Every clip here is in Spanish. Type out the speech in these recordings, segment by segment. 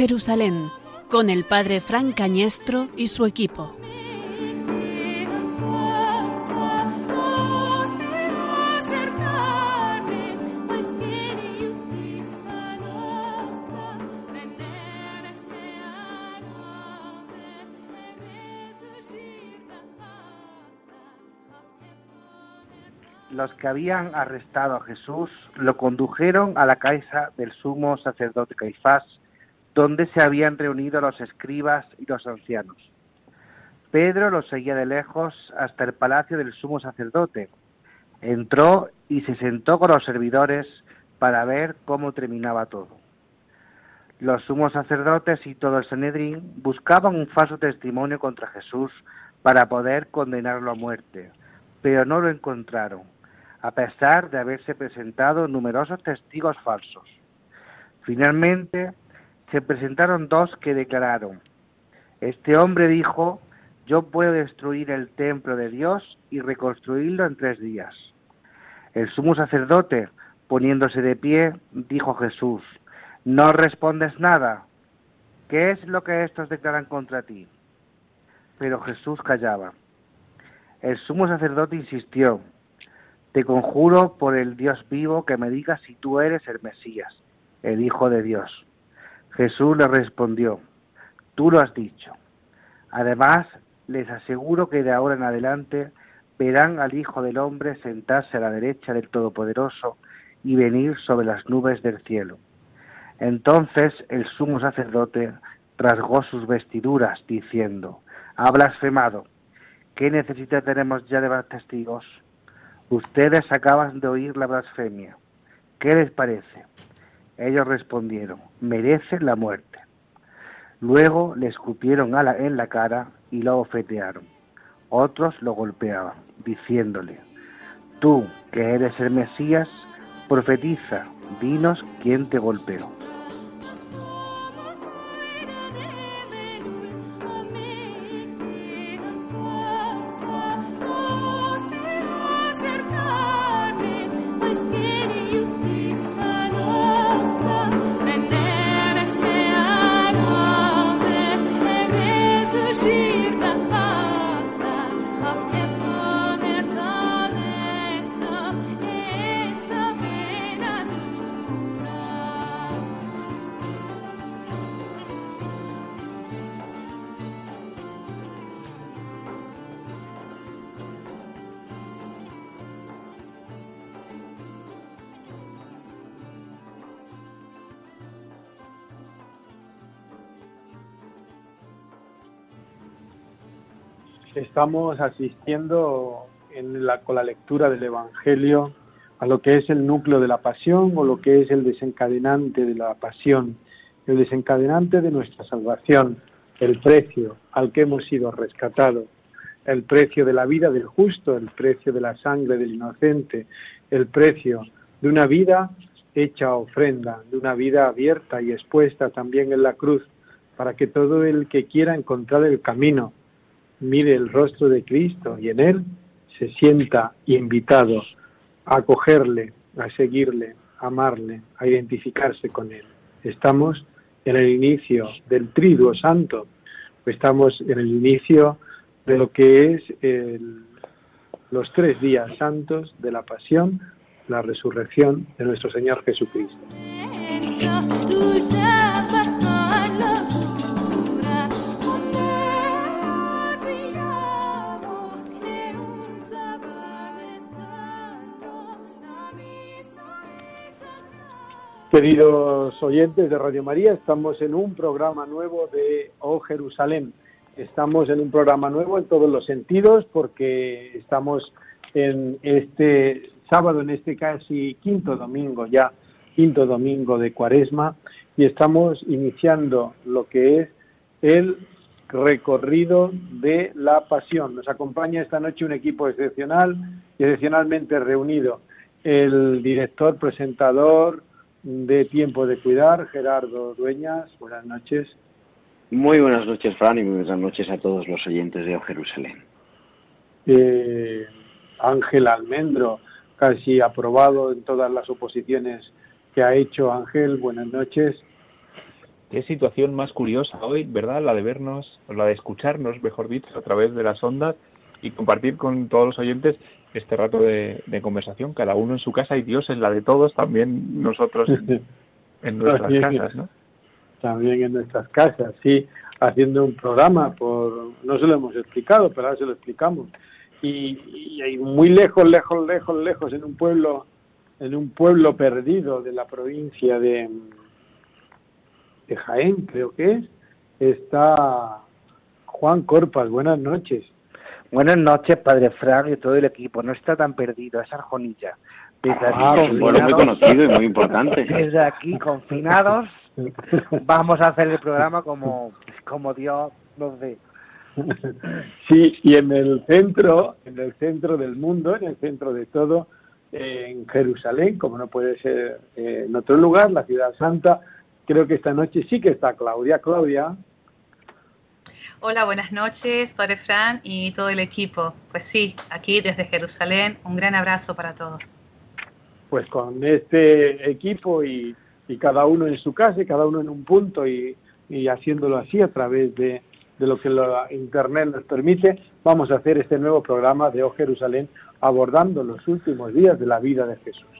Jerusalén, con el padre Frank Cañestro y su equipo. los que habían arrestado a Jesús lo condujeron a la casa del sumo sacerdote Caifás, donde se habían reunido los escribas y los ancianos. Pedro los seguía de lejos hasta el palacio del sumo sacerdote. Entró y se sentó con los servidores para ver cómo terminaba todo. Los sumos sacerdotes y todo el Sanedrín buscaban un falso testimonio contra Jesús para poder condenarlo a muerte, pero no lo encontraron a pesar de haberse presentado numerosos testigos falsos. Finalmente, se presentaron dos que declararon, este hombre dijo, yo puedo destruir el templo de Dios y reconstruirlo en tres días. El sumo sacerdote, poniéndose de pie, dijo a Jesús, no respondes nada. ¿Qué es lo que estos declaran contra ti? Pero Jesús callaba. El sumo sacerdote insistió, te conjuro por el Dios vivo que me digas si tú eres el Mesías, el Hijo de Dios. Jesús le respondió, tú lo has dicho. Además, les aseguro que de ahora en adelante verán al Hijo del Hombre sentarse a la derecha del Todopoderoso y venir sobre las nubes del cielo. Entonces el sumo sacerdote rasgó sus vestiduras, diciendo, ha blasfemado. ¿Qué necesidad tenemos ya de más testigos? Ustedes acaban de oír la blasfemia. ¿Qué les parece? Ellos respondieron, merece la muerte. Luego le escupieron en la cara y lo ofetearon. Otros lo golpeaban, diciéndole, tú que eres el Mesías, profetiza, dinos quién te golpeó. Estamos asistiendo en la, con la lectura del Evangelio a lo que es el núcleo de la pasión o lo que es el desencadenante de la pasión, el desencadenante de nuestra salvación, el precio al que hemos sido rescatados, el precio de la vida del justo, el precio de la sangre del inocente, el precio de una vida hecha ofrenda, de una vida abierta y expuesta también en la cruz, para que todo el que quiera encontrar el camino mire el rostro de Cristo y en él se sienta invitado a acogerle, a seguirle, a amarle, a identificarse con él. Estamos en el inicio del triduo santo, estamos en el inicio de lo que es los tres días santos de la pasión, la resurrección de nuestro Señor Jesucristo. Queridos oyentes de Radio María, estamos en un programa nuevo de Oh Jerusalén. Estamos en un programa nuevo en todos los sentidos porque estamos en este sábado, en este casi quinto domingo ya, quinto domingo de Cuaresma, y estamos iniciando lo que es el recorrido de la pasión. Nos acompaña esta noche un equipo excepcional excepcionalmente reunido. El director, presentador, de Tiempo de Cuidar, Gerardo Dueñas. Buenas noches. Muy buenas noches, Fran, y muy buenas noches a todos los oyentes de Jerusalén. Eh, Ángel Almendro, casi aprobado en todas las oposiciones que ha hecho Ángel. Buenas noches. qué situación más curiosa hoy, ¿verdad? La de vernos, la de escucharnos, mejor dicho, a través de las ondas y compartir con todos los oyentes este rato de, conversación, cada uno en su casa y Dios en la de todos, también nosotros en, nuestras casas, ¿no? También en nuestras casas, sí, haciendo un programa, por no se lo hemos explicado, pero ahora se lo explicamos. Y, y muy lejos, lejos, lejos, lejos, en un pueblo, en un pueblo perdido de la provincia de, de Jaén, creo que es, está Juan Corpas. Buenas noches. Buenas noches, Padre Frank y todo el equipo. No está tan perdido, es Arjonilla. Desde aquí, ah, bueno, muy conocido y muy importante. Desde aquí, confinados, vamos a hacer el programa como, como Dios nos dé. Sí, y en el centro, en el centro del mundo, en el centro de todo, en Jerusalén, como no puede ser eh, en otro lugar, la ciudad santa, creo que esta noche sí que está Claudia. Claudia. Hola, buenas noches, Padre Fran y todo el equipo. Pues sí, aquí desde Jerusalén, un gran abrazo para todos. Pues con este equipo y, cada uno en su casa, y cada uno en un punto y, haciéndolo así a través de, lo que la Internet nos permite, vamos a hacer este nuevo programa de O Jerusalén abordando los últimos días de la vida de Jesús.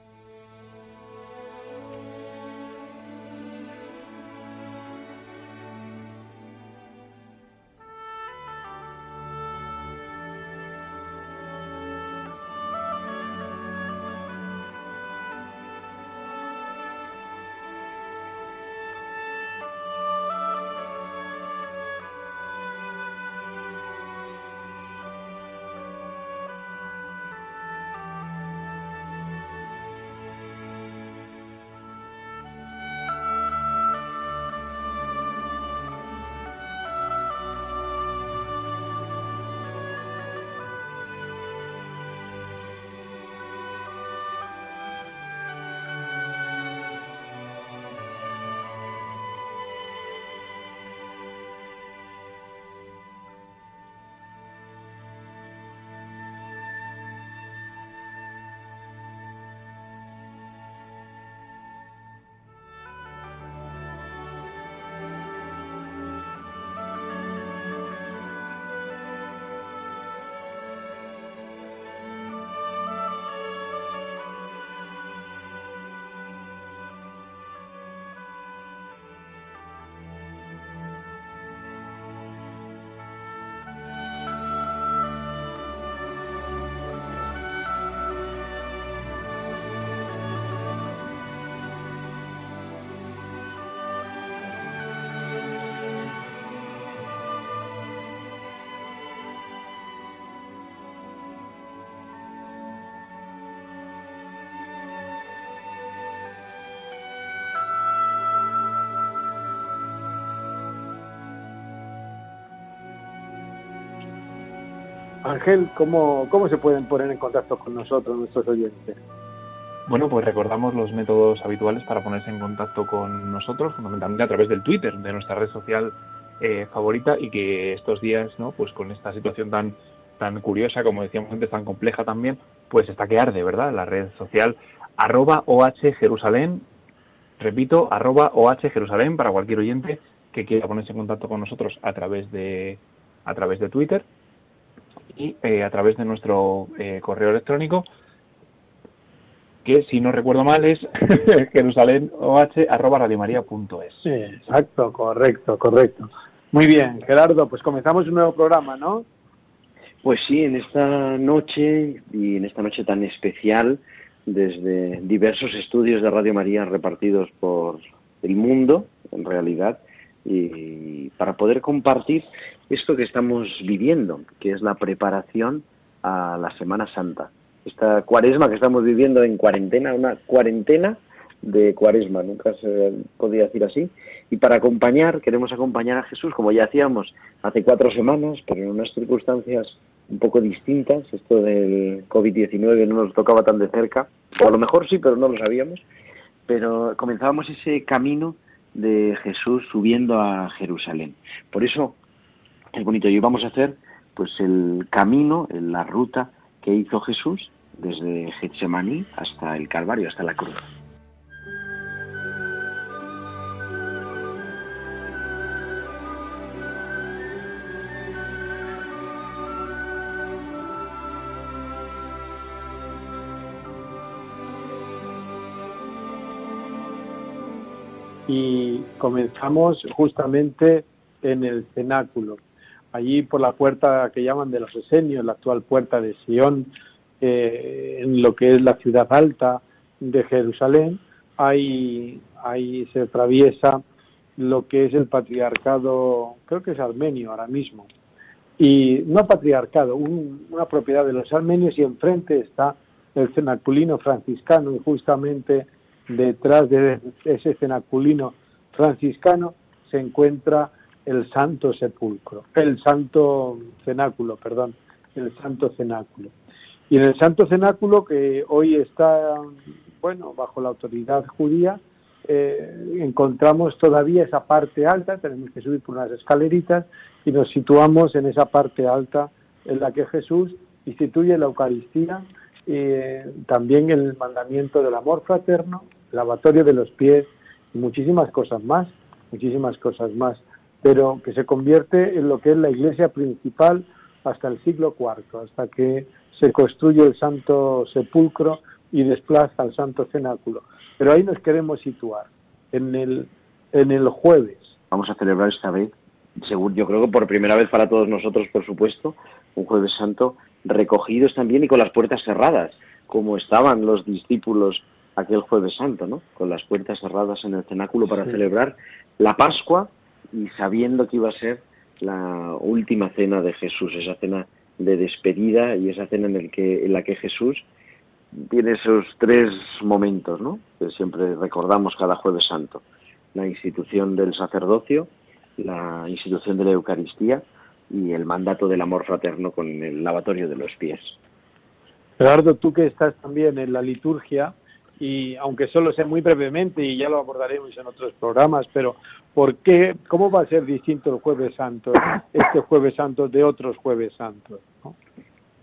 Ángel, ¿cómo, ¿cómo se pueden poner en contacto con nosotros, nuestros oyentes? Bueno, pues recordamos los métodos habituales para ponerse en contacto con nosotros, fundamentalmente a través del Twitter, de nuestra red social eh, favorita, y que estos días, ¿no? Pues con esta situación tan tan curiosa, como decíamos antes, tan compleja también, pues está que arde, ¿verdad? La red social arroba OH Jerusalén, repito, arroba OH Jerusalén para cualquier oyente que quiera ponerse en contacto con nosotros a través de a través de Twitter y eh, a través de nuestro eh, correo electrónico, que si no recuerdo mal es jerusalenoh.radiomaría.es. Sí, exacto, correcto, correcto. Muy bien, Gerardo, pues comenzamos un nuevo programa, ¿no? Pues sí, en esta noche y en esta noche tan especial, desde diversos estudios de Radio María repartidos por el mundo, en realidad, y para poder compartir esto que estamos viviendo, que es la preparación a la Semana Santa. Esta cuaresma que estamos viviendo en cuarentena, una cuarentena de cuaresma, nunca se podía decir así. Y para acompañar, queremos acompañar a Jesús, como ya hacíamos hace cuatro semanas, pero en unas circunstancias un poco distintas. Esto del COVID-19 no nos tocaba tan de cerca, o a lo mejor sí, pero no lo sabíamos. Pero comenzábamos ese camino de Jesús subiendo a Jerusalén. Por eso es bonito. Y vamos a hacer pues el camino, la ruta que hizo Jesús desde Getsemaní hasta el Calvario, hasta la cruz. Y comenzamos justamente en el cenáculo. Allí por la puerta que llaman de los Esenios, la actual puerta de Sion, eh, en lo que es la ciudad alta de Jerusalén, ahí, ahí se atraviesa lo que es el patriarcado, creo que es armenio ahora mismo, y no patriarcado, una propiedad de los armenios y enfrente está el cenaculino franciscano y justamente detrás de ese cenaculino franciscano se encuentra el Santo Sepulcro, el Santo Cenáculo, perdón, el Santo Cenáculo. Y en el Santo Cenáculo, que hoy está, bueno, bajo la autoridad judía, eh, encontramos todavía esa parte alta, tenemos que subir por unas escaleritas y nos situamos en esa parte alta en la que Jesús instituye la Eucaristía, eh, también el mandamiento del amor fraterno, lavatorio de los pies y muchísimas cosas más, muchísimas cosas más, pero que se convierte en lo que es la iglesia principal hasta el siglo IV, hasta que se construye el Santo Sepulcro y desplaza al Santo Cenáculo. Pero ahí nos queremos situar, en el, en el jueves. Vamos a celebrar esta vez, según yo creo que por primera vez para todos nosotros, por supuesto, un jueves santo recogidos también y con las puertas cerradas, como estaban los discípulos aquel jueves santo, ¿no? Con las puertas cerradas en el cenáculo para celebrar la Pascua y sabiendo que iba a ser la última cena de Jesús, esa cena de despedida y esa cena en, el que, en la que Jesús tiene esos tres momentos, ¿no? Que siempre recordamos cada jueves santo. La institución del sacerdocio, la institución de la Eucaristía y el mandato del amor fraterno con el lavatorio de los pies. Gerardo, tú que estás también en la liturgia, y aunque solo sea muy brevemente, y ya lo abordaremos en otros programas, pero ¿por qué, cómo va a ser distinto el jueves santo, este jueves santo de otros jueves santos?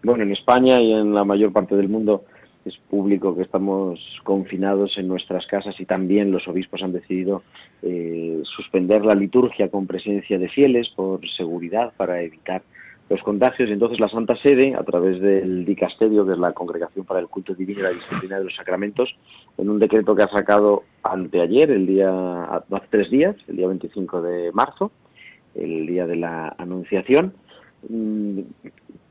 Bueno, en España y en la mayor parte del mundo es público que estamos confinados en nuestras casas y también los obispos han decidido eh, suspender la liturgia con presencia de fieles por seguridad para evitar los contagios. Y entonces la Santa Sede, a través del dicasterio, es la Congregación para el Culto Divino y la Disciplina de los Sacramentos, en un decreto que ha sacado anteayer, el día, hace tres días, el día 25 de marzo, el día de la Anunciación, mm,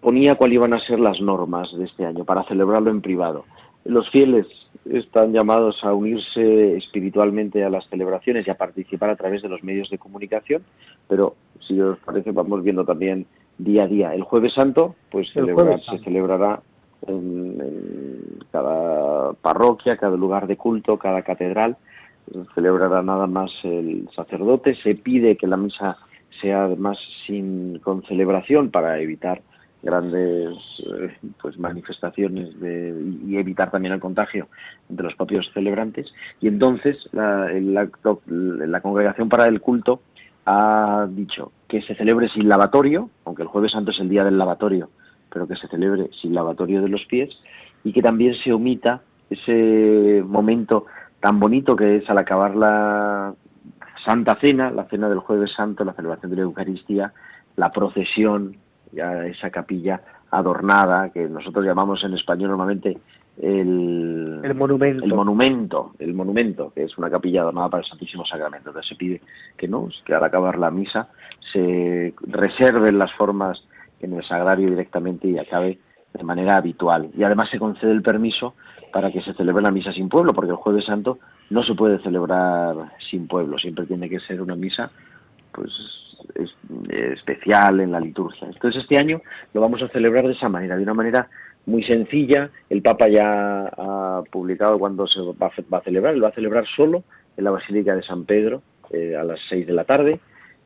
ponía cuáles iban a ser las normas de este año para celebrarlo en privado. Los fieles están llamados a unirse espiritualmente a las celebraciones y a participar a través de los medios de comunicación, pero si os parece vamos viendo también día a día. El jueves santo pues se celebrará en, cada parroquia, cada lugar de culto, cada catedral, celebrará nada más el sacerdote, se pide que la misa sea además sin con celebración para evitar grandes eh, pues manifestaciones de, y evitar también el contagio de los propios celebrantes. Y entonces la, la, congregación para el culto ha dicho que se celebre sin lavatorio aunque el jueves santo es el día del lavatorio pero que se celebre sin lavatorio de los pies y que también se omita ese momento tan bonito que es al acabar la Santa Cena, la cena del jueves santo, la celebración de la Eucaristía, la procesión esa capilla adornada, que nosotros llamamos en español normalmente el, monumento. El monumento, el monumento, que es una capilla adornada para el Santísimo Sacramento. Entonces se pide que no, que al acabar la misa se reserven las formas en el sagrario directamente y acabe de manera habitual. Y además se concede el permiso para que se celebre la misa sin pueblo, porque el jueves santo no se puede celebrar sin pueblo, siempre tiene que ser una misa pues es, especial en la liturgia. Entonces este año lo vamos a celebrar de esa manera, de una manera muy sencilla. El Papa ya ha publicado cuándo se va a, celebrar, lo va a celebrar solo en la Basílica de San Pedro eh, a las seis de la tarde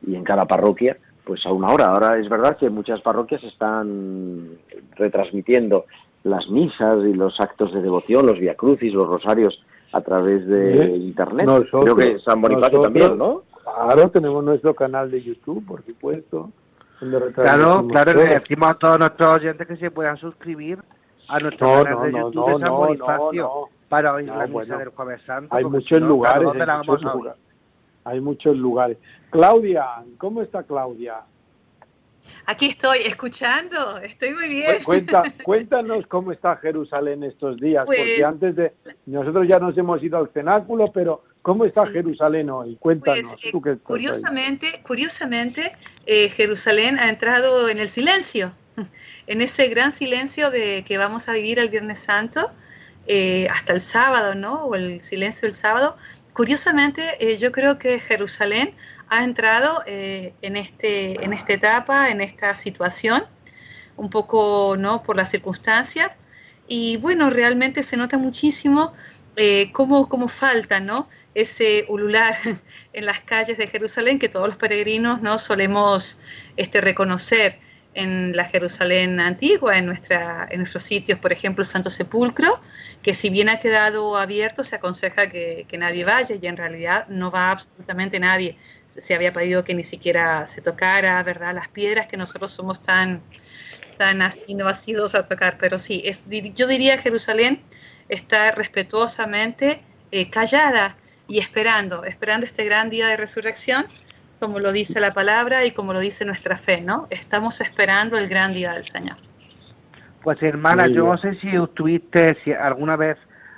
y en cada parroquia pues a una hora. Ahora es verdad que muchas parroquias están retransmitiendo las misas y los actos de devoción, los viacrucis, los rosarios a través de internet. Creo que San Bonifacio también, ¿no? Claro, tenemos nuestro canal de YouTube, por supuesto. Claro, claro, le decimos a todos nuestros oyentes que se puedan suscribir a nuestro canal de YouTube de San Bonifacio para oír la misa del Jueves Santo. Hay muchos lugares, hay muchos lugares. Hay muchos lugares. Claudia, ¿cómo está Claudia? Aquí estoy escuchando, estoy muy bien. Cuenta, cuéntanos cómo está Jerusalén estos días, porque pues antes de nosotros ya nos hemos ido al cenáculo, pero ¿Cómo está Jerusalén hoy? Cuéntanos. Pues, tú curiosamente, curiosamente Jerusalén ha entrado en el silencio, en ese gran silencio de que vamos a vivir el Viernes Santo hasta el sábado, ¿no? O el silencio del sábado. Curiosamente, yo creo que Jerusalén ha entrado en, este, en esta etapa, en esta situación, un poco, ¿no? Por las circunstancias. Y bueno, realmente se nota muchísimo eh, cómo, cómo, falta, ¿no? Ese ulular en las calles de Jerusalén que todos los peregrinos no solemos este, reconocer en la Jerusalén antigua, en, nuestra, en nuestros sitios, por ejemplo, el Santo Sepulcro, que si bien ha quedado abierto, se aconseja que, que nadie vaya y en realidad no va absolutamente nadie. Se había pedido que ni siquiera se tocara, ¿verdad? Las piedras que nosotros somos tan, tan así no sido a tocar, pero sí, es, yo diría Jerusalén está respetuosamente eh, callada y esperando, esperando este gran día de resurrección, como lo dice la palabra y como lo dice nuestra fe, ¿no? Estamos esperando el gran día del Señor. Pues hermana, yo no sé si estuviste, si alguna vez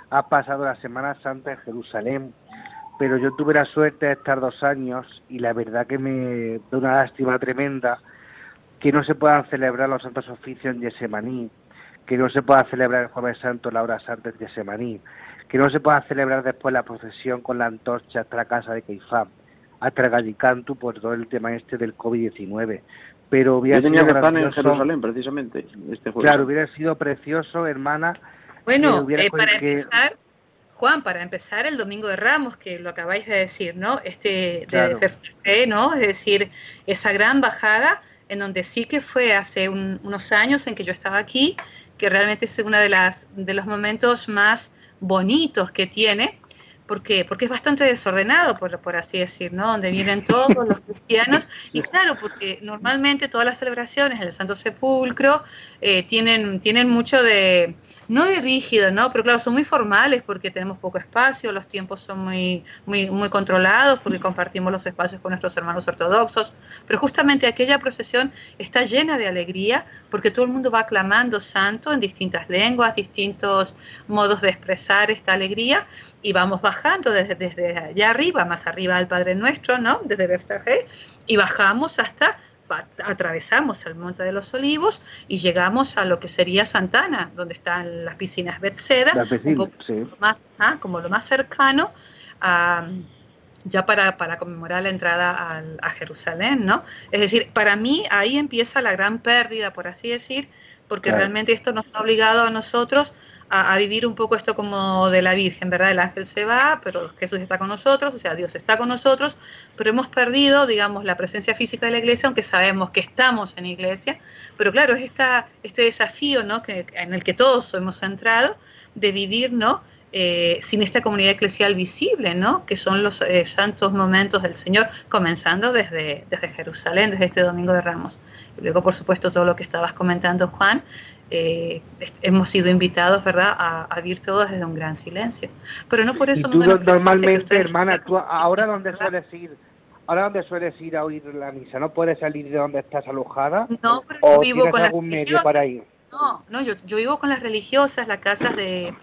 ha pasado la Semana Santa en Jerusalén, pero yo tuve la suerte de estar dos años y la verdad que me da una lástima tremenda que no se puedan celebrar los santos oficios en Yesemaní, que no se pueda celebrar el Jueves Santo la hora santa en Yesemaní, que no se pueda celebrar después la procesión con la antorcha hasta la casa de Caifán, hasta el Gallicantu por todo el tema este del COVID-19. Pero hubiera Yo tenía que en Jerusalén, precisamente, este jueves. Claro, hubiera sido precioso, hermana. Bueno, eh, para empezar, Juan, para empezar, el Domingo de Ramos, que lo acabáis de decir, ¿no? Este de ¿no? Es decir, esa gran bajada en donde sí que fue hace unos años en que yo estaba aquí, que realmente es uno de, las, de los momentos más bonitos que tiene, porque, porque es bastante desordenado, por, por así decir, ¿no? Donde vienen todos los cristianos, y claro, porque normalmente todas las celebraciones en el Santo Sepulcro eh, tienen, tienen mucho de, no de rígido, ¿no? Pero claro, son muy formales porque tenemos poco espacio, los tiempos son muy, muy, muy controlados porque compartimos los espacios con nuestros hermanos ortodoxos, pero justamente aquella procesión está llena de alegría porque todo el mundo va aclamando santo en distintas lenguas, distintos modos de expresar esta alegría y vamos bajando desde, desde allá arriba, más arriba al Padre Nuestro, ¿no? Desde Beftaje, y bajamos hasta atravesamos el Monte de los Olivos y llegamos a lo que sería Santana, donde están las piscinas un poco más, ah, como lo más cercano ya para, para, conmemorar la entrada a Jerusalén, ¿no? Es decir, para mí ahí empieza la gran pérdida, por así decir, porque realmente esto nos ha obligado a nosotros a, vivir un poco esto como de la Virgen, ¿verdad? El ángel se va, pero Jesús está con nosotros, o sea, Dios está con nosotros, pero hemos perdido, digamos, la presencia física de la iglesia, aunque sabemos que estamos en iglesia, pero claro, es este desafío, ¿no? Que, en el que todos hemos entrado, de vivir, ¿no? Eh, sin esta comunidad eclesial visible, ¿no? que son los eh, santos momentos del Señor, comenzando desde, desde Jerusalén, desde este Domingo de Ramos. Y luego, por supuesto, todo lo que estabas comentando, Juan, eh, hemos sido invitados, ¿verdad?, a, vivir todos desde un gran silencio. Pero no por eso... tú normalmente, hermana, tú ahora dónde sueles ir, ahora dónde sueles ir a oír la misa, ¿no puedes salir de donde estás alojada? No, pero yo vivo con algún medio para ir? No, no, yo, yo vivo con las religiosas, las casas de,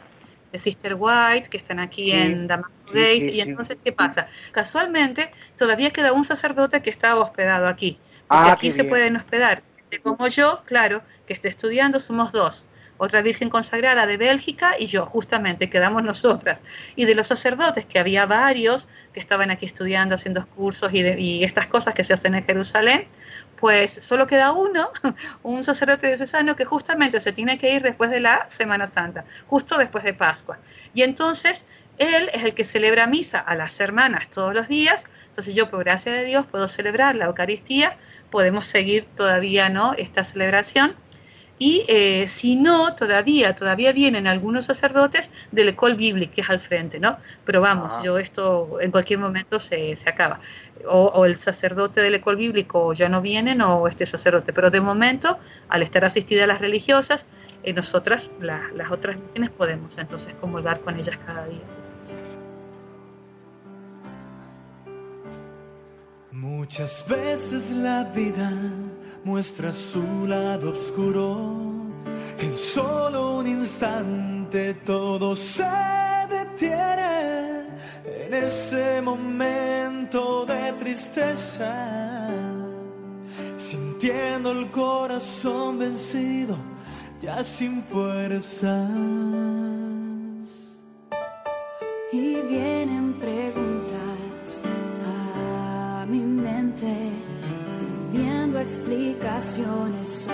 Sister White, que están aquí en Damasco Gate, y entonces, ¿qué pasa? Casualmente, todavía queda un sacerdote que está hospedado aquí, porque ah, aquí se pueden hospedar como yo, claro, que esté estudiando, somos dos. Otra Virgen consagrada de Bélgica y yo, justamente, quedamos nosotras. Y de los sacerdotes, que había varios que estaban aquí estudiando, haciendo cursos y, estas cosas que se hacen en Jerusalén, pues solo queda uno, un sacerdote diocesano que justamente se tiene que ir después de la Semana Santa, justo después de Pascua. Y entonces él es el que celebra misa a las hermanas todos los días, entonces yo, por gracia de Dios, puedo celebrar la Eucaristía podemos seguir todavía ¿no? esta celebración. Y eh, si no, todavía, todavía vienen algunos sacerdotes del Ecole Biblique, que es al frente, ¿no? Pero vamos, ah. yo esto en cualquier momento se, se acaba. O, el sacerdote del Ecole Bíblico ya no vienen o este sacerdote. Pero de momento, al estar asistida a las religiosas, eh, nosotras, las otras quienes podemos entonces comulgar con ellas cada día. Muchas veces la vida muestra su lado oscuro. En solo un instante todo se detiene. en ese momento de tristeza, sintiendo el corazón vencido, ya sin fuerzas. Y vienen preguntas pidiendo explicaciones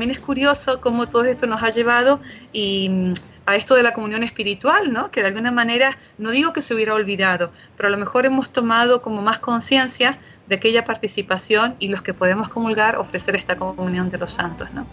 También es curioso cómo todo esto nos ha llevado y, mm, a esto de la comunión espiritual, ¿no? Que de alguna manera, no digo que se hubiera olvidado, pero a lo mejor hemos tomado como más conciencia de aquella participación y los que podemos comulgar ofrecer esta comunión de los santos, ¿no?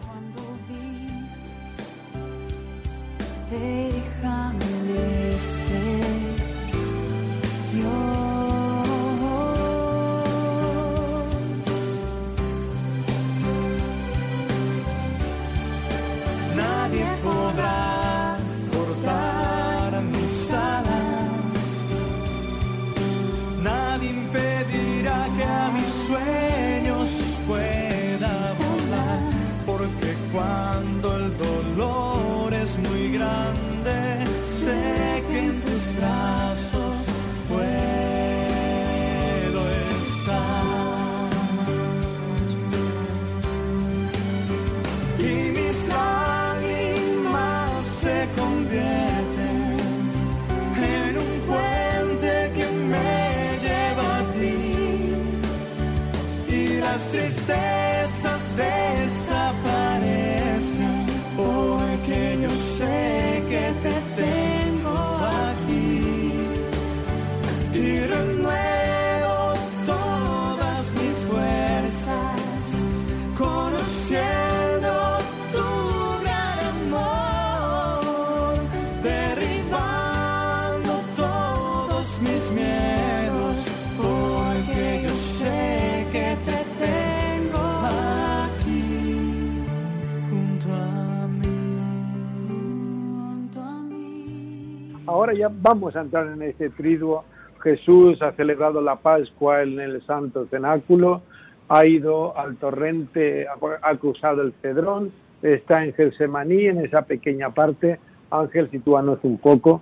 Vamos a entrar en este triduo. Jesús ha celebrado la Pascua en el Santo Cenáculo, ha ido al torrente, ha- cruzado el Cedrón, está en Gelsemaní, en esa pequeña parte. Ángel, sitúanos un poco,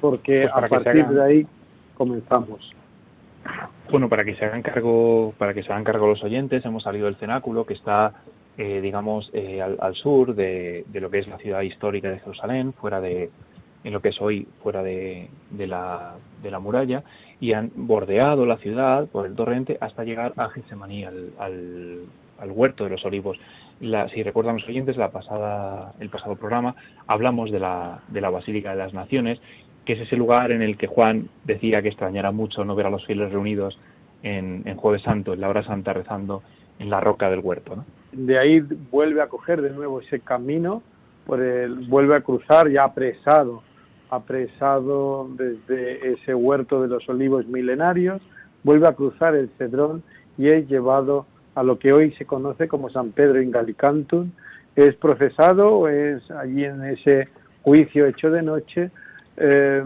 porque Pues a partir de ahí comenzamos. Bueno, para que se hagan cargo, para que se hagan cargo los oyentes, hemos salido del cenáculo que está, eh, digamos, eh, al, al sur de, de lo que es la ciudad histórica de Jerusalén, fuera de, en lo que es hoy fuera de, de la, de la muralla, y han bordeado la ciudad por el torrente hasta llegar a Getsemaní, al, al, al huerto de los olivos. La, si recuerdan los oyentes, la pasada, el pasado programa hablamos de la, de la Basílica de las Naciones, que es ese lugar en el que Juan decía que extrañara mucho no ver a los fieles reunidos en, en Jueves Santo, en la hora santa, rezando en la roca del huerto. ¿no? De ahí vuelve a coger de nuevo ese camino, por el, vuelve a cruzar ya apresado, apresado desde ese huerto de los olivos milenarios, vuelve a cruzar el Cedrón y es llevado a lo que hoy se conoce como San Pedro in Gallicantum, es procesado, es allí en ese juicio hecho de noche eh,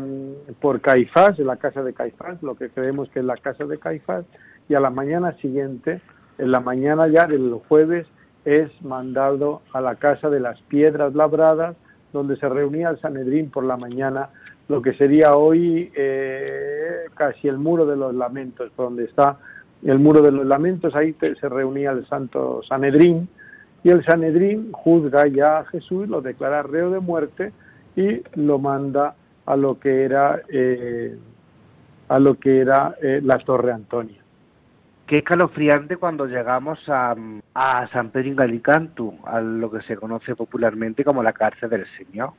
por Caifás, en la casa de Caifás, lo que creemos que es la casa de Caifás, y a la mañana siguiente, en la mañana ya del jueves, es mandado a la casa de las piedras labradas, donde se reunía el Sanedrín por la mañana, lo que sería hoy eh, casi el muro de los lamentos, donde está el muro de los lamentos, ahí se reunía el Santo Sanedrín, y el Sanedrín juzga ya a Jesús, lo declara reo de muerte y lo manda a lo que era eh, a lo que era eh, la Torre Antonia. Qué escalofriante cuando llegamos a, a San Pedro Galicantu, a lo que se conoce popularmente como la cárcel del Señor.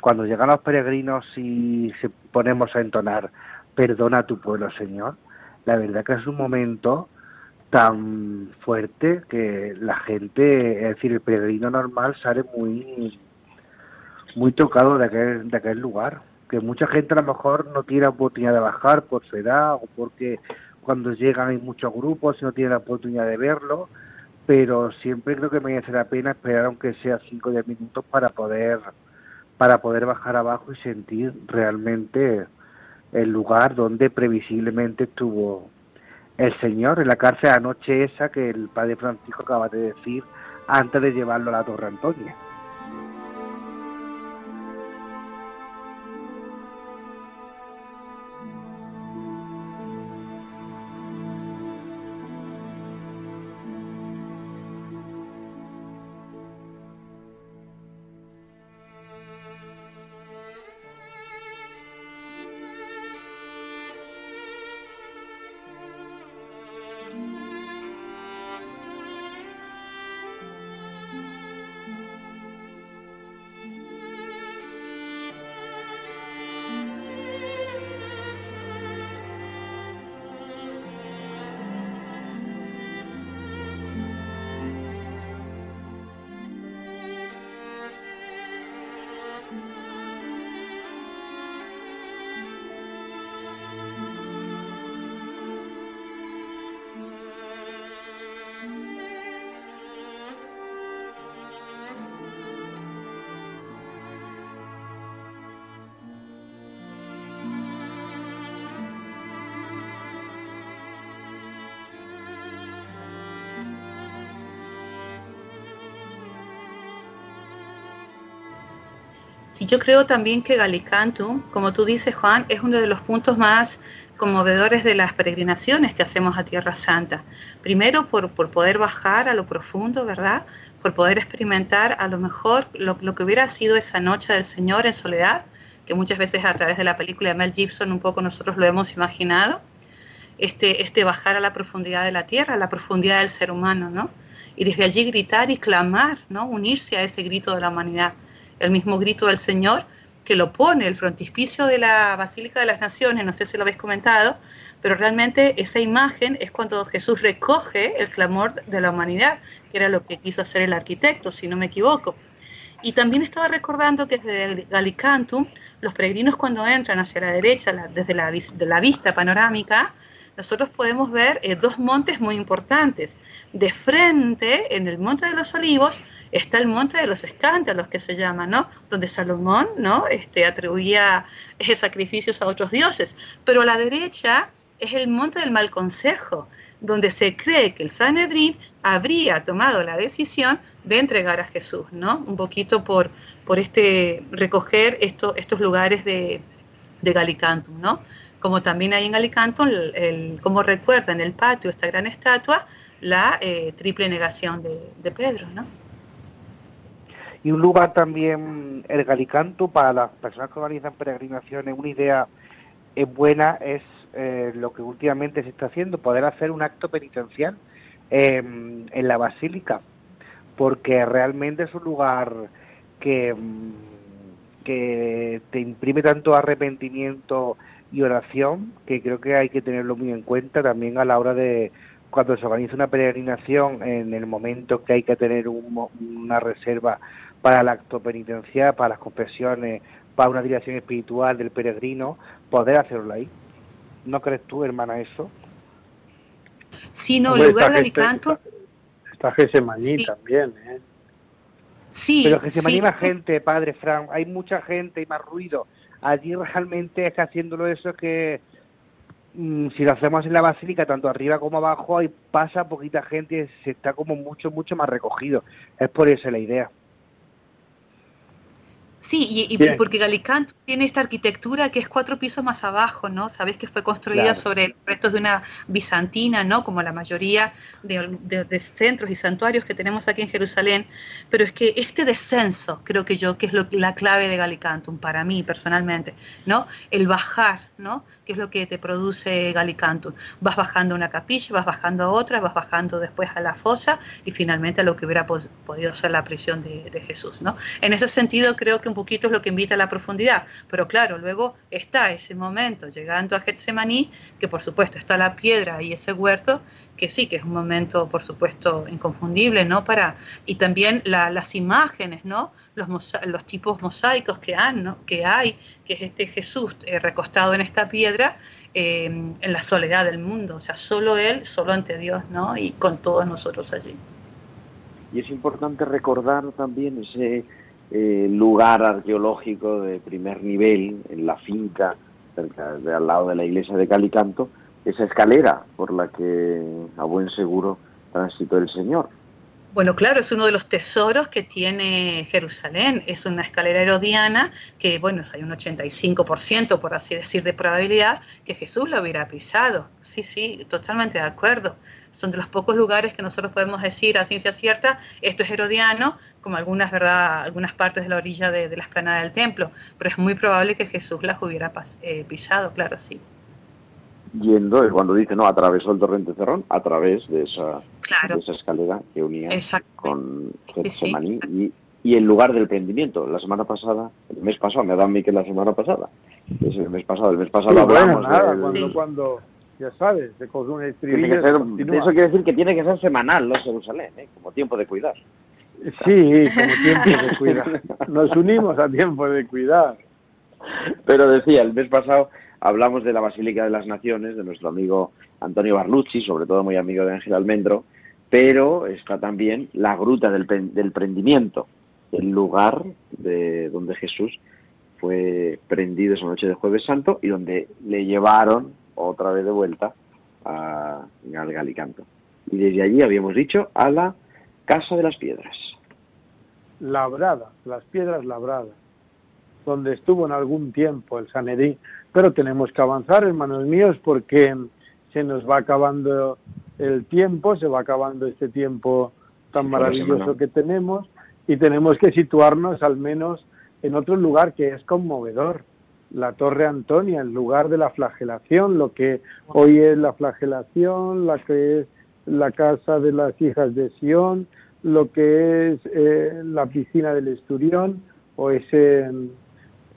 Cuando llegan los peregrinos y se ponemos a entonar, perdona a tu pueblo, Señor, la verdad que es un momento tan fuerte que la gente, es decir, el peregrino normal sale muy muy tocado de aquel, de aquel lugar. Que mucha gente a lo mejor no tiene oportunidad de bajar por su edad o porque cuando llegan hay muchos grupos y no tienen la oportunidad de verlo, pero siempre creo que merece la pena esperar aunque sea 5 o 10 minutos para poder para poder bajar abajo y sentir realmente el lugar donde previsiblemente estuvo el Señor en la cárcel anoche esa que el Padre Francisco acaba de decir antes de llevarlo a la Torre Antonia. Sí, yo creo también que Galicantum, como tú dices, Juan, es uno de los puntos más conmovedores de las peregrinaciones que hacemos a Tierra Santa. Primero, por, poder bajar a lo profundo, ¿verdad? Por poder experimentar a lo mejor lo, lo, que hubiera sido esa noche del Señor en soledad, que muchas veces a través de la película de Mel Gibson un poco nosotros lo hemos imaginado. Este, este bajar a la profundidad de la tierra, a la profundidad del ser humano, ¿no? Y desde allí gritar y clamar, ¿no? Unirse a ese grito de la humanidad el mismo grito del Señor que lo pone el frontispicio de la Basílica de las Naciones, no sé si lo habéis comentado, pero realmente esa imagen es cuando Jesús recoge el clamor de la humanidad, que era lo que quiso hacer el arquitecto, si no me equivoco. Y también estaba recordando que desde Galicantum, los peregrinos cuando entran hacia la derecha, desde la, de la vista panorámica, nosotros podemos ver eh, dos montes muy importantes. De frente, en el Monte de los Olivos, está el Monte de los Escándalos, que se llama, ¿no? Donde Salomón, ¿no? Este, atribuía sacrificios a otros dioses. Pero a la derecha es el Monte del Mal Consejo, donde se cree que el Sanedrín habría tomado la decisión de entregar a Jesús, ¿no? Un poquito por, por este, recoger estos lugares de, de Galicantum, ¿no? como también hay en Alicante, el, como recuerda en el patio esta gran estatua, la eh, triple negación de, Pedro, ¿no? Y un lugar también, el Galicanto, para las personas que organizan peregrinaciones, una idea buena es eh, lo que últimamente se está haciendo, poder hacer un acto penitencial em, en la basílica, porque realmente es un lugar que, mm, que te imprime tanto arrepentimiento y oración, que creo que hay que tenerlo muy en cuenta también a la hora de cuando se organiza una peregrinación, en el momento que hay que tener una reserva para el acto penitencial, para las confesiones, para una dirección espiritual del peregrino, poder hacerlo ahí. ¿No crees tú, hermana, eso? Sí, no, lugar de Alicante... Está, Gesemaní también, ¿eh? Sí, Pero Gesemaní sí. más gente, padre Frank, hay mucha gente y más ruido allí realmente es que haciéndolo eso es que mm, si lo hacemos en la basílica, tanto arriba como abajo, ahí pasa poquita gente, se está como mucho, mucho más recogido. Es por eso la idea. Sí, y, porque Galicanto tiene esta arquitectura que es cuatro pisos más abajo, ¿no? Sabes que fue construida sobre restos de una bizantina, ¿no? Como la mayoría de, centros y santuarios que tenemos aquí en Jerusalén. Pero es que este descenso, creo que yo, que es la clave de Galicantum para mí personalmente, ¿no? El bajar, ¿no? Que es lo que te produce Galicantum. Vas bajando una capilla, vas bajando a otra, vas bajando después a la fosa y finalmente a lo que hubiera podido ser la prisión de, de Jesús, ¿no? En ese sentido creo que un poquito es lo que invita a la profundidad. Pero claro, luego está ese momento llegando a Getsemaní, que por supuesto está la piedra y ese huerto, que sí, que es un momento, por supuesto, inconfundible, ¿no? Para, y también las imágenes, ¿no? Los, los tipos mosaicos que, han, ¿no? que hay, que es este Jesús eh, recostado en esta piedra, eh, en la soledad del mundo, o sea, solo Él, solo ante Dios, ¿no? Y con todos nosotros allí. Y es importante recordar también ese eh, lugar arqueológico de primer nivel en la finca, cerca de al lado de la iglesia de Calicanto, esa escalera por la que a buen seguro transitó el Señor. Bueno, claro, es uno de los tesoros que tiene Jerusalén. Es una escalera herodiana que, bueno, hay un 85%, por así decir, de probabilidad que Jesús lo hubiera pisado. Sí, sí, totalmente de acuerdo. Son de los pocos lugares que nosotros podemos decir a ciencia cierta, esto es herodiano, como algunas, ¿verdad? algunas partes de la orilla de, la esplanada del templo, pero es muy probable que Jesús las hubiera eh, pisado, claro, sí yendo, cuando dice, no, atravesó el torrente Cerrón, a través de esa, esa escalera que unía con Getsemaní y, y, el lugar del prendimiento. La semana pasada, el mes pasado, me da a mí que la semana pasada, es el mes pasado, el mes pasado hablamos cuando, cuando, ya sabes, se coge un estribillo Eso quiere decir que tiene que ser semanal, no Jerusalén, ¿eh? como tiempo de cuidar. Sí, como tiempo de cuidar. Nos unimos a tiempo de cuidar. Pero decía, el mes pasado hablamos de la Basílica de las Naciones, de nuestro amigo Antonio Barlucci, sobre todo muy amigo de Ángel Almendro, pero está también la Gruta del, del Prendimiento, el lugar de donde Jesús fue prendido esa noche de Jueves Santo y donde le llevaron otra vez de vuelta a, al Galicanto. Y desde allí, habíamos dicho, a la Casa de las Piedras. Labrada, las piedras labradas, donde estuvo en algún tiempo el Sanedrín pero tenemos que avanzar, hermanos míos, porque se nos va acabando el tiempo, se va acabando este tiempo tan maravilloso que tenemos y tenemos que situarnos al menos en otro lugar que es conmovedor, la Torre Antonia, el lugar de la flagelación, lo que hoy es la flagelación, la que es la casa de las hijas de Sión, lo que es eh, la piscina del Esturión, o ese,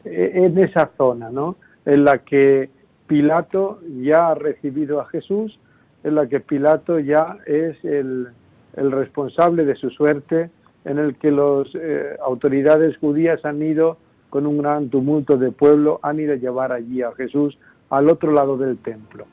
en esa zona, ¿no? En la que Pilato ya ha recibido a Jesús, en la que Pilato ya es el, responsable de su suerte, en el que las eh, autoridades judías han ido con un gran tumulto de pueblo, han ido a llevar allí a Jesús al otro lado del templo.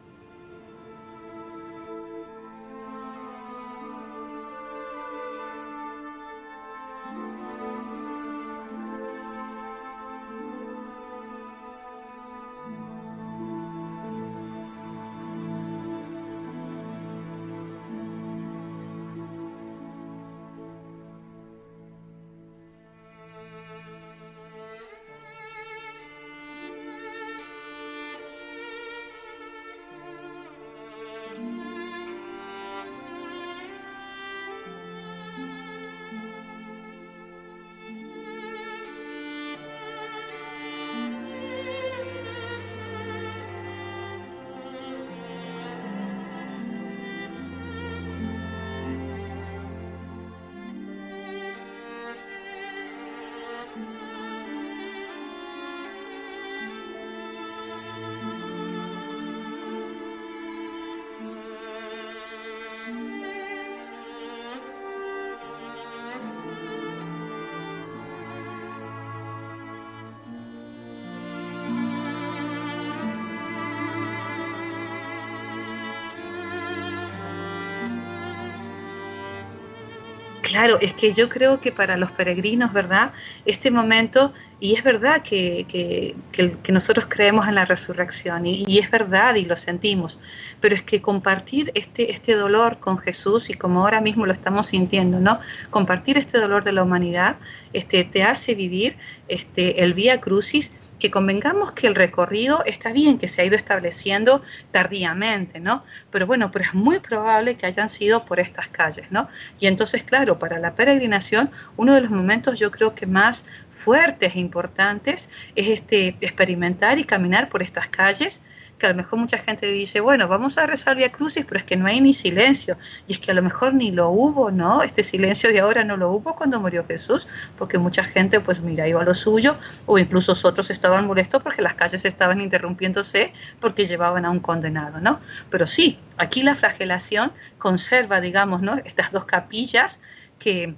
Claro, es que yo creo que para los peregrinos, ¿verdad? Este momento Y es verdad que, que, nosotros creemos en la resurrección y, y, es verdad y lo sentimos, pero es que compartir este, este dolor con Jesús y como ahora mismo lo estamos sintiendo, ¿no? Compartir este dolor de la humanidad este, te hace vivir este, el Vía Crucis que convengamos que el recorrido está bien, que se ha ido estableciendo tardíamente, ¿no? Pero bueno, pero es muy probable que hayan sido por estas calles, ¿no? Y entonces, claro, para la peregrinación, uno de los momentos yo creo que más fuertes e importantes es este experimentar y caminar por estas calles que a lo mejor mucha gente dice, bueno, vamos a rezar Via Crucis, pero es que no hay ni silencio. Y es que a lo mejor ni lo hubo, ¿no? Este silencio de ahora no lo hubo cuando murió Jesús, porque mucha gente, pues mira, iba a lo suyo, o incluso otros estaban molestos porque las calles estaban interrumpiéndose porque llevaban a un condenado, ¿no? Pero sí, aquí la flagelación conserva, digamos, ¿no? Estas dos capillas que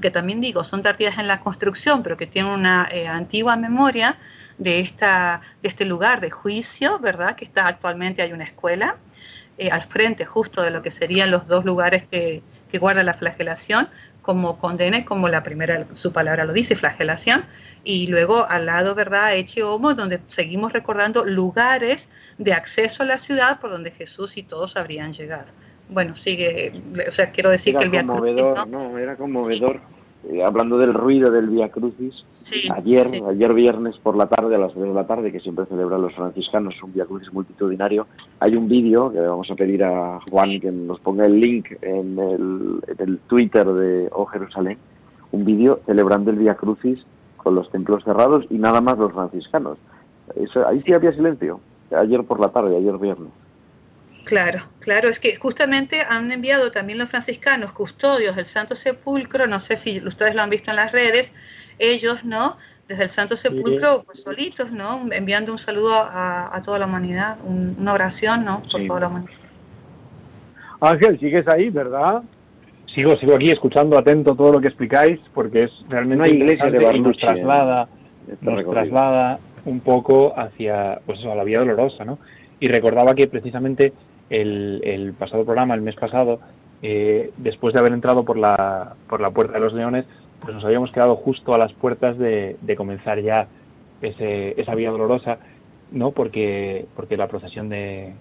que también digo, son tardías en la construcción, pero que tienen una eh, antigua memoria de, esta, de este lugar de juicio, ¿verdad? Que está actualmente, hay una escuela eh, al frente justo de lo que serían los dos lugares que, que guarda la flagelación, como condena como la primera, su palabra lo dice, flagelación, y luego al lado, ¿verdad?, Eche Homo, donde seguimos recordando lugares de acceso a la ciudad por donde Jesús y todos habrían llegado. Bueno, sigue, o sea, quiero decir que el Via ¿no? ¿no? era conmovedor eh, hablando del ruido del Via Crucis, ayer, ayer viernes por la tarde, a las 3 de la tarde, que siempre celebran los franciscanos, un Via Crucis multitudinario, hay un vídeo que vamos a pedir a Juan que nos ponga el link en el, Twitter de O Jerusalén, un vídeo celebrando el Via Crucis con los templos cerrados y nada más los franciscanos. Eso, ahí sí había silencio, ayer por la tarde, ayer viernes. Claro, claro, es que justamente han enviado también los franciscanos custodios del Santo Sepulcro, no sé si ustedes lo han visto en las redes, ellos, ¿no? Desde el Santo Sepulcro, pues, solitos, ¿no? Enviando un saludo a, toda la humanidad, una oración, ¿no? Por toda la humanidad. Ángel, sigues ahí, ¿verdad? Sigo, sigo aquí escuchando atento todo lo que explicáis, porque es realmente una iglesia de y nos traslada, nos traslada un poco hacia, pues eso, a la Vía Dolorosa, ¿no? Y recordaba que precisamente el, pasado programa, el mes pasado, eh, después de haber entrado por la, por la Puerta de los Leones, pues nos habíamos quedado justo a las puertas de, comenzar ya ese, esa vía dolorosa, ¿no? Porque, porque la procesión de,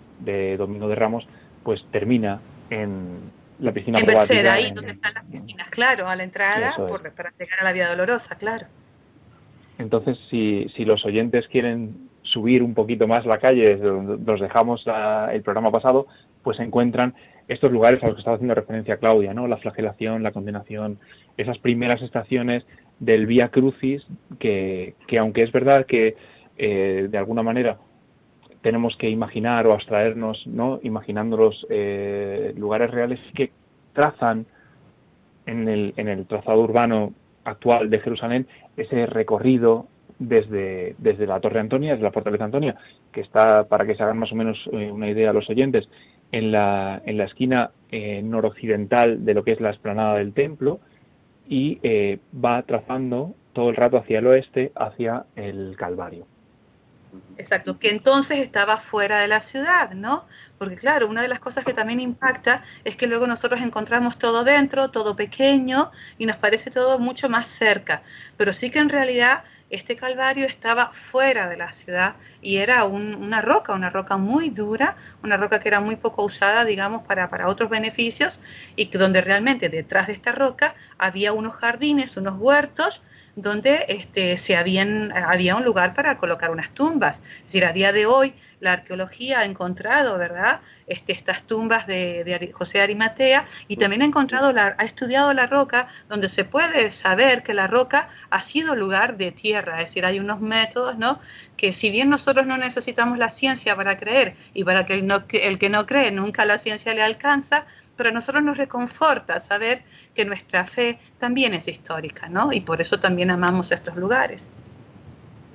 Domingo de Ramos pues termina en la piscina en ahí donde están las piscinas, claro, a la entrada para llegar a la vía dolorosa, claro. Entonces, si, si los oyentes quieren subir un poquito más la calle, desde donde nos dejamos el programa pasado, pues se encuentran estos lugares a los que estaba haciendo referencia Claudia, ¿no? La flagelación, la condenación, esas primeras estaciones del Vía Crucis, que, que aunque es verdad que eh, de alguna manera tenemos que imaginar o abstraernos, ¿no? Imaginando los eh, lugares reales que trazan en el, en el trazado urbano actual de Jerusalén ese recorrido desde, desde la Torre Antonia, desde la Fortaleza Antonia, que está, para que se hagan más o menos eh, una idea los oyentes, en la, en la esquina eh, noroccidental de lo que es la explanada del templo y eh, va trazando todo el rato hacia el oeste, hacia el Calvario. Exacto, que entonces estaba fuera de la ciudad, ¿no? Porque claro, una de las cosas que también impacta es que luego nosotros encontramos todo dentro, todo pequeño, y nos parece todo mucho más cerca. Pero sí que en realidad este calvario estaba fuera de la ciudad y era una roca, una roca muy dura, una roca que era muy poco usada, digamos, para, para otros beneficios y que donde realmente detrás de esta roca había unos jardines, unos huertos, donde este, se habían, había un lugar para colocar unas tumbas. Es decir, a día de hoy la arqueología ha encontrado, ¿verdad?, este, estas tumbas de, José de Arimatea y también ha encontrado, la, ha estudiado la roca donde se puede saber que la roca ha sido lugar de tierra. Es decir, hay unos métodos, ¿no?, que si bien nosotros no necesitamos la ciencia para creer y para que el, no, el que no cree nunca la ciencia le alcanza, pero a nosotros nos reconforta saber que nuestra fe también es histórica, ¿no? Y por eso también amamos estos lugares.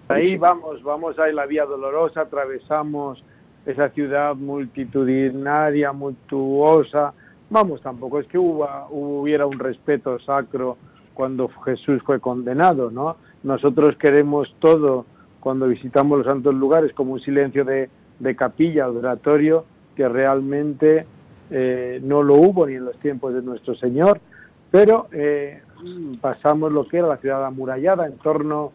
Ahí vamos, vamos a la Vía Dolorosa, atravesamos esa ciudad multitudinaria, multuosa. Vamos, tampoco es que hubiera un respeto sacro cuando Jesús fue condenado, ¿no? Nosotros queremos todo cuando visitamos los santos lugares como un silencio de, de capilla, oratorio, que realmente eh, no lo hubo ni en los tiempos de nuestro Señor, pero eh, pasamos lo que era la ciudad amurallada en torno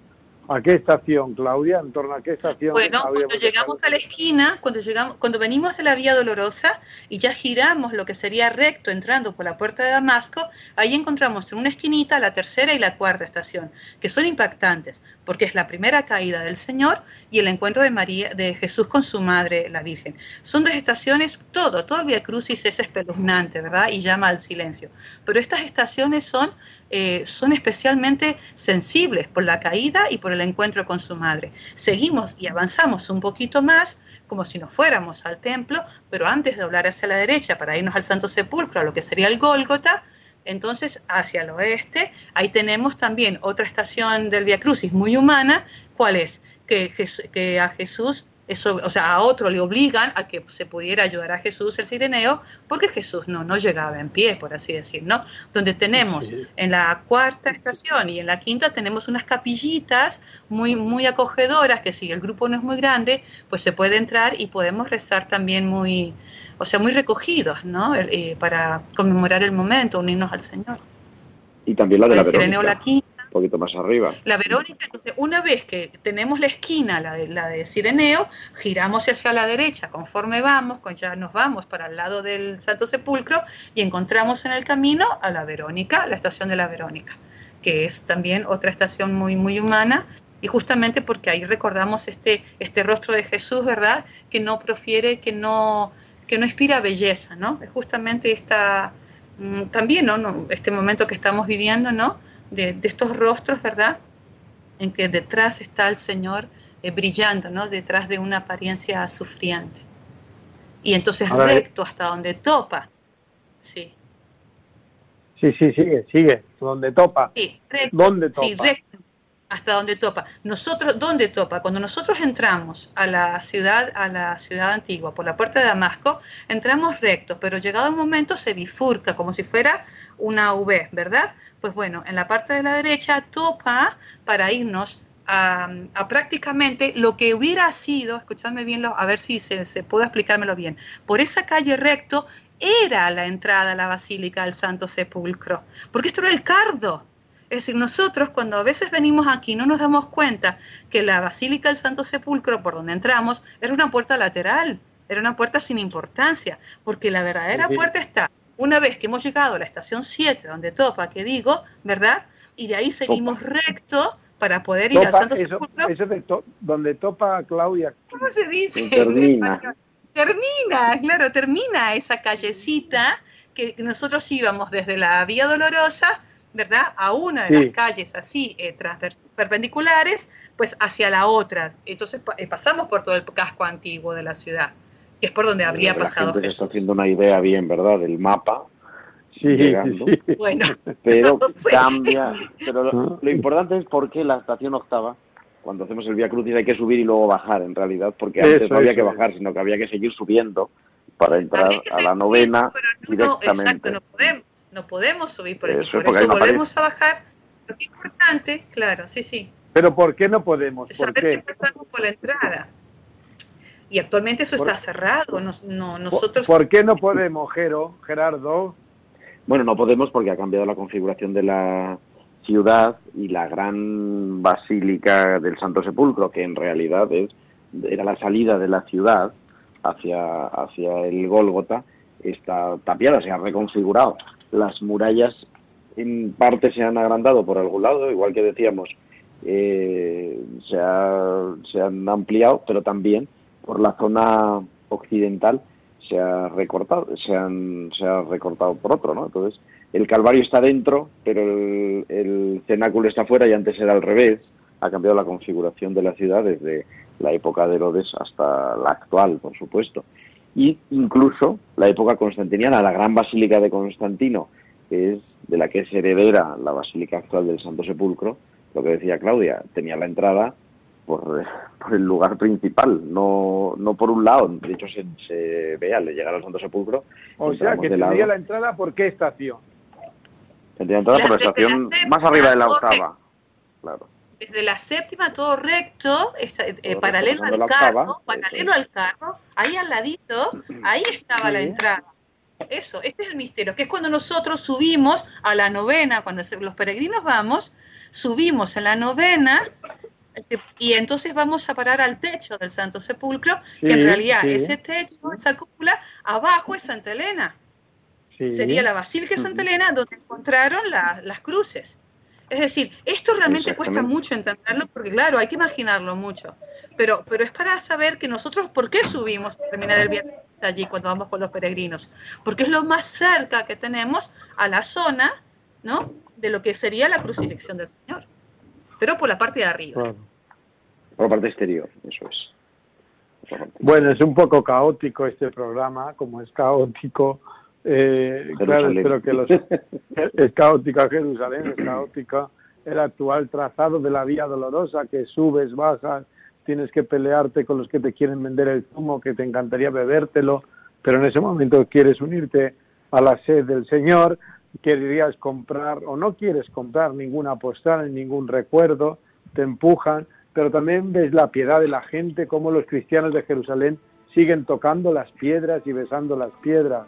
¿A qué estación, Claudia? ¿En torno a qué estación? Bueno, cuando llegamos a la esquina, cuando llegamos, cuando venimos de la Vía Dolorosa y ya giramos lo que sería recto entrando por la puerta de Damasco, ahí encontramos en una esquinita la tercera y la cuarta estación, que son impactantes, porque es la primera caída del Señor y el encuentro de María, de Jesús con su madre, la Virgen. Son dos estaciones, todo, todo el Via Crucis es espeluznante, ¿verdad? Y llama al silencio. Pero estas estaciones son eh, son especialmente sensibles por la caída y por el encuentro con su madre. Seguimos y avanzamos un poquito más como si nos fuéramos al templo, pero antes de doblar hacia la derecha para irnos al Santo Sepulcro, a lo que sería el Gólgota, entonces hacia el oeste, ahí tenemos también otra estación del Via Crucis muy humana, ¿cuál es? Que, que a Jesús eso, o sea, a otro le obligan a que se pudiera ayudar a Jesús el sireneo, porque Jesús no, no llegaba en pie, por así decir, ¿no? Donde tenemos en la cuarta estación y en la quinta tenemos unas capillitas muy, muy acogedoras, que si el grupo no es muy grande, pues se puede entrar y podemos rezar también muy, o sea, muy recogidos, ¿no? Eh, para conmemorar el momento, unirnos al Señor. Y también la de la Sireneo la quinta poquito más arriba. La Verónica, entonces, una vez que tenemos la esquina, la de, la de Sireneo, giramos hacia la derecha conforme vamos, con, ya nos vamos para el lado del Santo Sepulcro y encontramos en el camino a la Verónica, la estación de la Verónica, que es también otra estación muy, muy humana y justamente porque ahí recordamos este, este rostro de Jesús, ¿verdad? Que no profiere, que no, que no inspira belleza, ¿no? Es justamente esta, mm, también, ¿no? Este momento que estamos viviendo, ¿no? De, estos rostros, ¿verdad? En que detrás está el Señor eh, brillando, ¿no? Detrás de una apariencia sufriente. Y entonces recto hasta donde topa. Sí. Sí, sí, sigue, sigue, donde topa. Sí, recto. ¿Dónde topa? Sí, recto, hasta donde topa. Nosotros, ¿dónde topa? Cuando nosotros entramos a la ciudad, a la ciudad antigua, por la puerta de Damasco, entramos recto, pero llegado el momento se bifurca como si fuera una V, ¿verdad? Pues bueno, en la parte de la derecha topa para irnos a, prácticamente lo que hubiera sido, escuchadme bien, a ver si se, se puede explicármelo bien, por esa calle recto era la entrada a la Basílica del Santo Sepulcro, porque esto era el cardo. Es decir, nosotros cuando a veces venimos aquí no nos damos cuenta que la Basílica del Santo Sepulcro, por donde entramos, era una puerta lateral, era una puerta sin importancia, porque la verdadera puerta está una vez que hemos llegado a la estación 7, donde topa, que digo, ¿verdad? Y de ahí seguimos recto para poder ir al Santo eso, Eso de donde topa Claudia. ¿Cómo se dice? Termina. termina, claro, termina esa callecita que nosotros íbamos desde la Vía Dolorosa, ¿verdad? A una de las calles así, eh, perpendiculares, pues hacia la otra. Entonces eh, pasamos por todo el casco antiguo de la ciudad es por donde habría pasado Jesús. está haciendo una idea bien, ¿verdad? Del mapa. Sí, sí. Bueno, pero cambia. Pero lo, lo, importante es por qué la estación octava, cuando hacemos el Vía Crucis, hay que subir y luego bajar, en realidad, porque antes no había que bajar, sino que había que seguir subiendo para entrar a la novena directamente. exacto, no podemos, no podemos subir por eso, por eso volvemos a bajar. Lo que es importante, claro, sí, sí. Pero ¿por qué no podemos? ¿Por qué? por la entrada y actualmente eso está cerrado. No, nosotros... ¿Por qué no podemos, Gero, Gerardo? Bueno, no podemos porque ha cambiado la configuración de la ciudad y la gran basílica del Santo Sepulcro, que en realidad es, era la salida de la ciudad hacia, hacia el Gólgota, está tapiada, se ha reconfigurado. Las murallas en parte se han agrandado por algún lado, igual que decíamos, eh, se, se han ampliado, pero también por la zona occidental se ha recortado, se, han, se ha recortado por otro, ¿no? Entonces, el Calvario está dentro, pero el, cenáculo está fuera y antes era al revés. Ha cambiado la configuración de la ciudad desde la época de Herodes hasta la actual, por supuesto. Y incluso la época constantiniana, la gran basílica de Constantino, que es de la que es heredera la basílica actual del Santo Sepulcro, lo que decía Claudia, tenía la entrada por, el lugar principal, no, no por un lado. De hecho, se, se ve al llegar al Santo Sepulcro. O sea, que tendría la entrada por qué estación. Tendría entrada por la estación más arriba de la octava. Claro. Desde la séptima, todo recto, eh, paralelo al carro, paralelo al carro, ahí al ladito, ahí estaba la entrada. Eso, este es el misterio, que es cuando nosotros subimos a la novena, cuando los peregrinos vamos, subimos a la novena Y entonces vamos a parar al techo del Santo Sepulcro, que en realidad ese techo, esa cúpula, abajo es Santa Elena. Sería la Basílica de Santa Elena donde encontraron las cruces. Es decir, esto realmente cuesta mucho entenderlo porque, claro, hay que imaginarlo mucho. Pero, pero es para saber que nosotros, ¿por qué subimos a terminar el viernes allí cuando vamos con los peregrinos? Porque es lo más cerca que tenemos a la zona, ¿no? De lo que sería la crucifixión del Señor. Pero por la parte de arriba. Por la parte exterior, eso es. Bueno, es un poco caótico este programa, como es caótico eh, claro, espero que los, es caótica Jerusalén, es caótica el actual trazado de la vía dolorosa, que subes, bajas, tienes que pelearte con los que te quieren vender el zumo, que te encantaría bebértelo, pero en ese momento quieres unirte a la sed del Señor, querías comprar o no quieres comprar ninguna postal, ningún recuerdo, te empujan, pero también ves la piedad de la gente, como los cristianos de Jerusalén siguen tocando las piedras y besando las piedras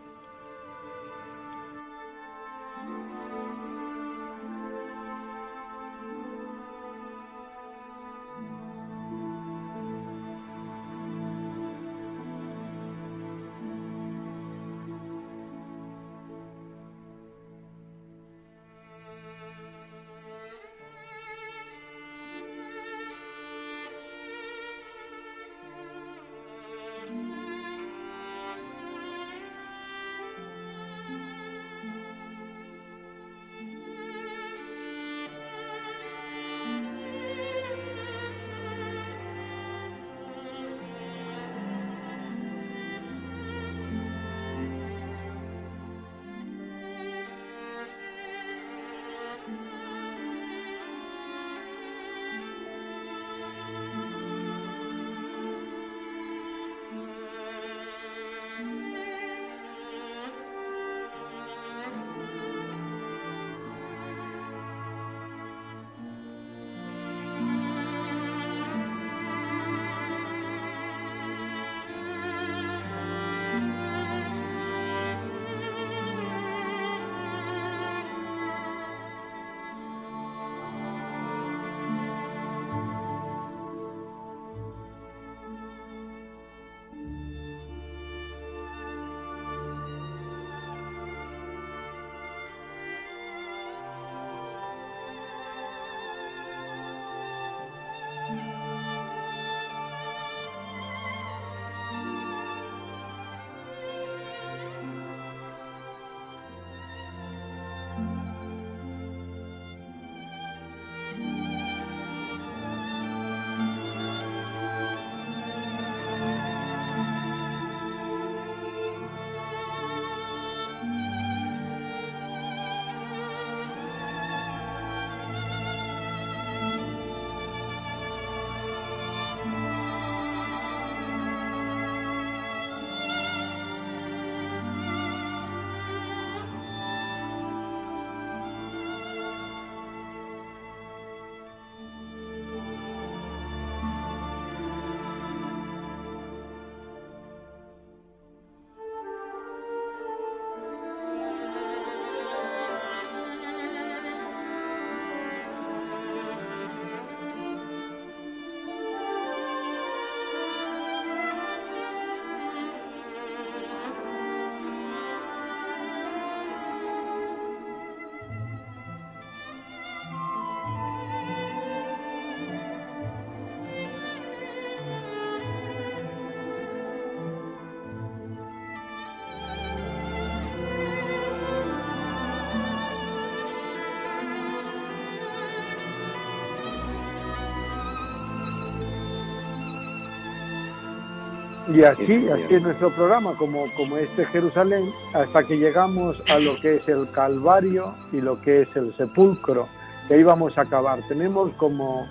Y así, así es nuestro programa, como, como este Jerusalén, hasta que llegamos a lo que es el Calvario y lo que es el sepulcro. Y ahí vamos a acabar. Tenemos como,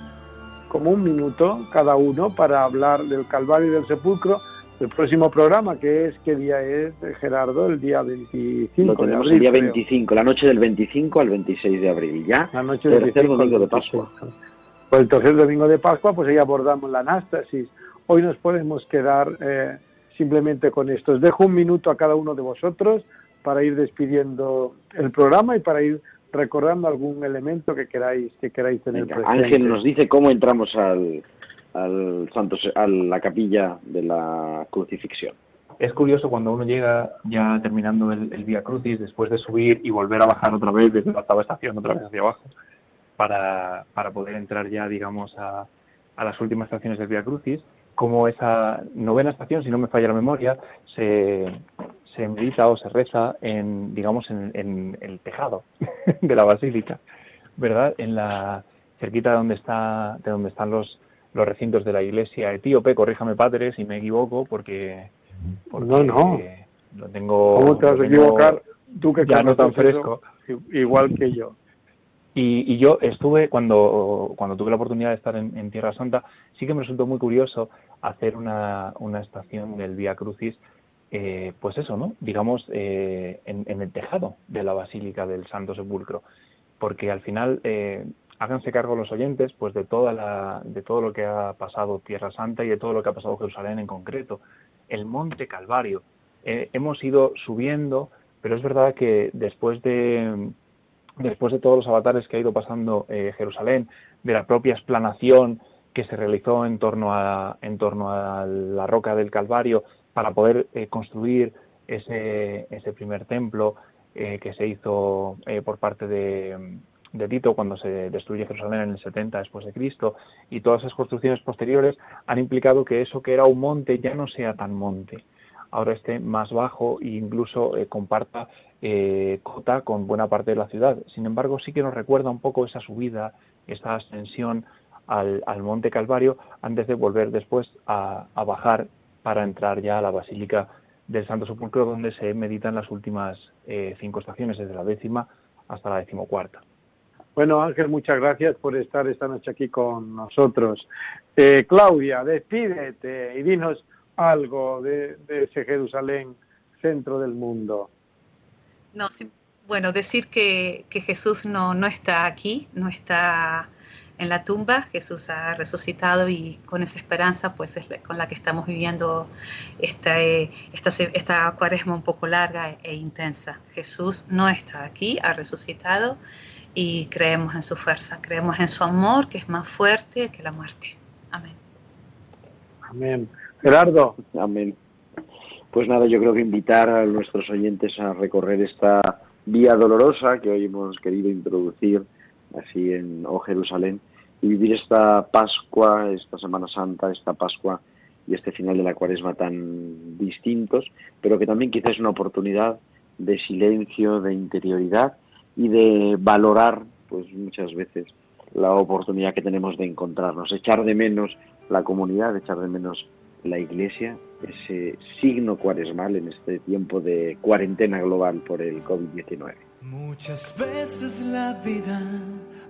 como un minuto cada uno para hablar del Calvario y del sepulcro. El próximo programa, que es, ¿qué día es, Gerardo? El día 25 de abril. El día 25, la noche del 25 al 26 de abril, ¿ya? La noche del tercer domingo de Pascua. Pues el tercer domingo de Pascua, pues ahí abordamos la Anástasis Hoy nos podemos quedar eh, simplemente con esto. Os dejo un minuto a cada uno de vosotros para ir despidiendo el programa y para ir recordando algún elemento que queráis que queráis tener presente. Ángel nos dice cómo entramos al, al santo, a la capilla de la crucifixión. Es curioso cuando uno llega ya terminando el, el Via Crucis, después de subir y volver a bajar otra vez desde la octava estación, otra vez hacia abajo, para, para poder entrar ya, digamos, a, a las últimas estaciones del Via Crucis, como esa novena estación, si no me falla la memoria, se, se medita o se reza en, digamos, en, en el tejado de la basílica, ¿verdad? En la cerquita de donde está, de donde están los, los recintos de la iglesia etíope, corríjame padre si me equivoco, porque, no, no. lo tengo. ¿Cómo te vas a equivocar? Tú que ya no tan fresco. igual que yo. Y, y, yo estuve, cuando, cuando tuve la oportunidad de estar en, Tierra Santa, sí que me resultó muy curioso hacer una, una estación del Vía Crucis, eh, pues eso, ¿no? Digamos, eh, en, en, el tejado de la Basílica del Santo Sepulcro, porque al final, eh, háganse cargo los oyentes, pues de, toda la, de todo lo que ha pasado Tierra Santa y de todo lo que ha pasado Jerusalén en concreto. El Monte Calvario. Eh, hemos ido subiendo, pero es verdad que después de después de todos los avatares que ha ido pasando eh, Jerusalén, de la propia explanación que se realizó en torno a, en torno a la roca del Calvario para poder eh, construir ese, ese primer templo eh, que se hizo eh, por parte de, de Tito cuando se destruye Jerusalén en el 70 después de Cristo y todas esas construcciones posteriores han implicado que eso que era un monte ya no sea tan monte ahora esté más bajo e incluso eh, comparta eh, cota con buena parte de la ciudad. Sin embargo, sí que nos recuerda un poco esa subida, esa ascensión al, Monte Calvario antes de volver después a, a, bajar para entrar ya a la Basílica del Santo Sepulcro, donde se meditan las últimas eh, cinco estaciones, desde la décima hasta la decimocuarta. Bueno, Ángel, muchas gracias por estar esta noche aquí con nosotros. Eh, Claudia, despídete y dinos algo de, de, ese Jerusalén, centro del mundo. No, sí, bueno, decir que, que Jesús no, no, está aquí, no está en la tumba, Jesús ha resucitado y con esa esperanza pues es con la que estamos viviendo esta, eh, esta, esta cuaresma un poco larga e, e intensa. Jesús no está aquí, ha resucitado y creemos en su fuerza, creemos en su amor que es más fuerte que la muerte. Amén. Amén. Gerardo. Amén. Pues nada, yo creo que invitar a nuestros oyentes a recorrer esta vía dolorosa que hoy hemos querido introducir así en O Jerusalén y vivir esta Pascua, esta Semana Santa, esta Pascua y este final de la Cuaresma tan distintos, pero que también quizás es una oportunidad de silencio, de interioridad y de valorar, pues muchas veces, la oportunidad que tenemos de encontrarnos, echar de menos la comunidad, echar de menos la Iglesia, ese signo cuaresmal en este tiempo de cuarentena global por el COVID-19. Muchas veces la vida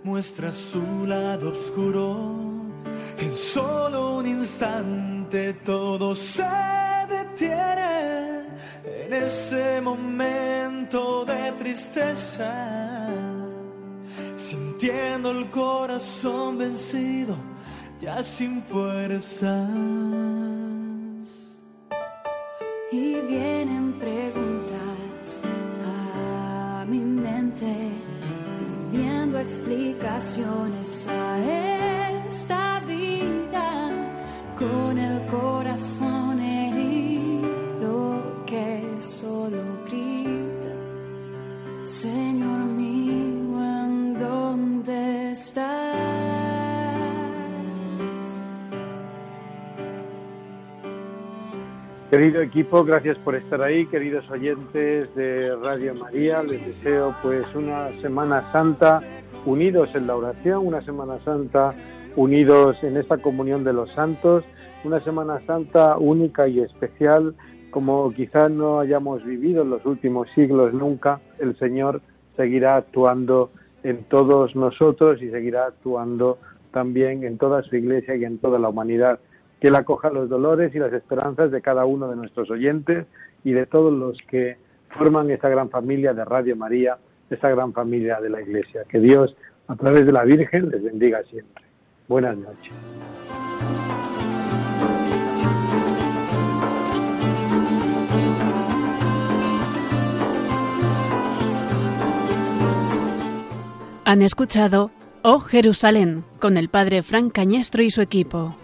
muestra su lado oscuro. En solo un instante todo se detiene en ese momento de tristeza. Sintiendo el corazón vencido, ya sin fuerzas y vienen preguntas a mi mente pidiendo explicaciones a esta Querido equipo, gracias por estar ahí, queridos oyentes de Radio María, les deseo pues una Semana Santa unidos en la oración, una Semana Santa unidos en esta comunión de los santos, una Semana Santa única y especial como quizás no hayamos vivido en los últimos siglos nunca, el Señor seguirá actuando en todos nosotros y seguirá actuando también en toda su iglesia y en toda la humanidad que Él acoja los dolores y las esperanzas de cada uno de nuestros oyentes y de todos los que forman esta gran familia de Radio María, esta gran familia de la Iglesia. Que Dios, a través de la Virgen, les bendiga siempre. Buenas noches. Han escuchado Oh Jerusalén con el padre Frank Cañestro y su equipo.